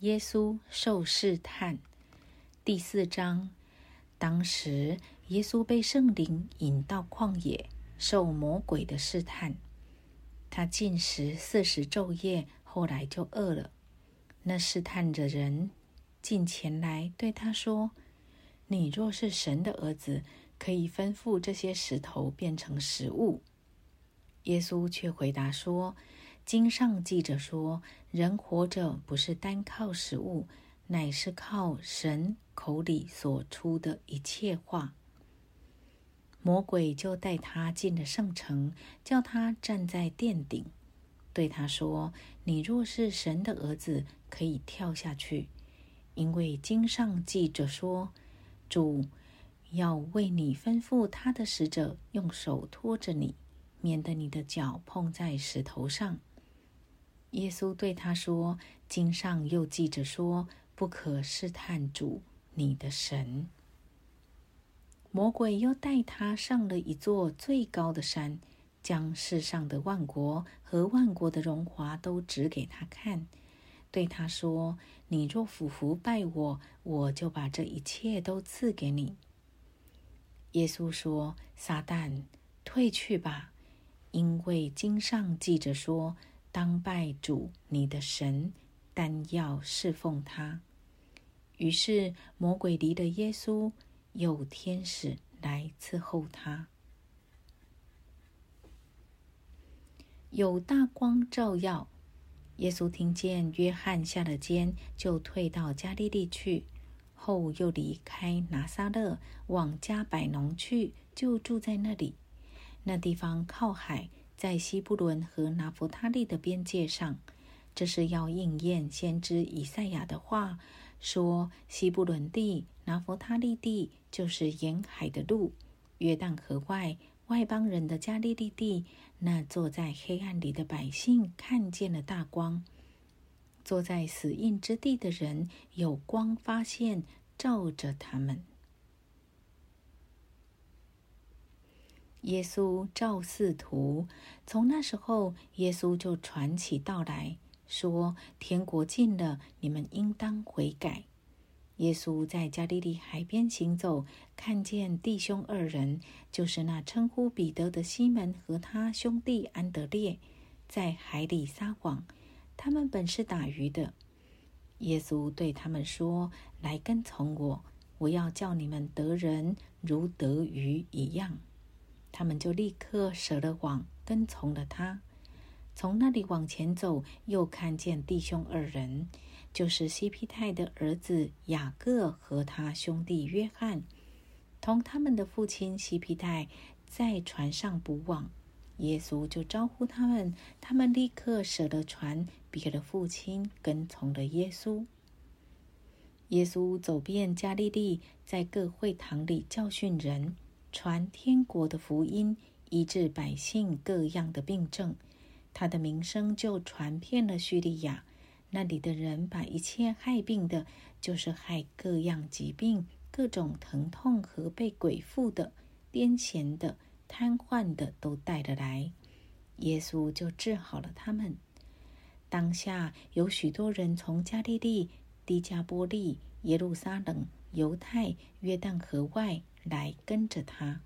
耶稣受试探，第四章。当时，耶稣被圣灵引到旷野，受魔鬼的试探。他进食四十昼夜，后来就饿了。那试探的人进前来对他说：“你若是神的儿子，可以吩咐这些石头变成食物。”耶稣却回答说。经上记着说：“人活着不是单靠食物，乃是靠神口里所出的一切话。”魔鬼就带他进了圣城，叫他站在殿顶，对他说：“你若是神的儿子，可以跳下去，因为经上记着说，主要为你吩咐他的使者，用手托着你，免得你的脚碰在石头上。”耶稣对他说：“经上又记着说，不可试探主你的神。”魔鬼又带他上了一座最高的山，将世上的万国和万国的荣华都指给他看，对他说：“你若俯伏拜我，我就把这一切都赐给你。”耶稣说：“撒旦，退去吧，因为经上记着说。”当拜主你的神，但要侍奉他。于是魔鬼离了耶稣，有天使来伺候他。有大光照耀，耶稣听见约翰下了监，就退到加利利去。后又离开拿撒勒，往加百农去，就住在那里。那地方靠海。在西布伦和拿弗他利的边界上，这是要应验先知以赛亚的话，说西布伦地、拿弗他利地就是沿海的路，约旦河外外邦人的加利利地。那坐在黑暗里的百姓看见了大光，坐在死荫之地的人有光发现，照着他们。耶稣照四图，从那时候，耶稣就传起道来说：“天国近了，你们应当悔改。”耶稣在加利利海边行走，看见弟兄二人，就是那称呼彼得的西门和他兄弟安德烈，在海里撒网。他们本是打鱼的。耶稣对他们说：“来跟从我，我要叫你们得人如得鱼一样。”他们就立刻舍了网，跟从了他。从那里往前走，又看见弟兄二人，就是西皮泰的儿子雅各和他兄弟约翰，同他们的父亲西皮泰在船上补网。耶稣就招呼他们，他们立刻舍了船，别了父亲，跟从了耶稣。耶稣走遍加利利，在各会堂里教训人。传天国的福音，医治百姓各样的病症，他的名声就传遍了叙利亚。那里的人把一切害病的，就是害各样疾病、各种疼痛和被鬼附的、癫痫的、瘫痪的，都带了来。耶稣就治好了他们。当下有许多人从加利利、低加波利、耶路撒冷、犹太、约旦河外。来跟着他。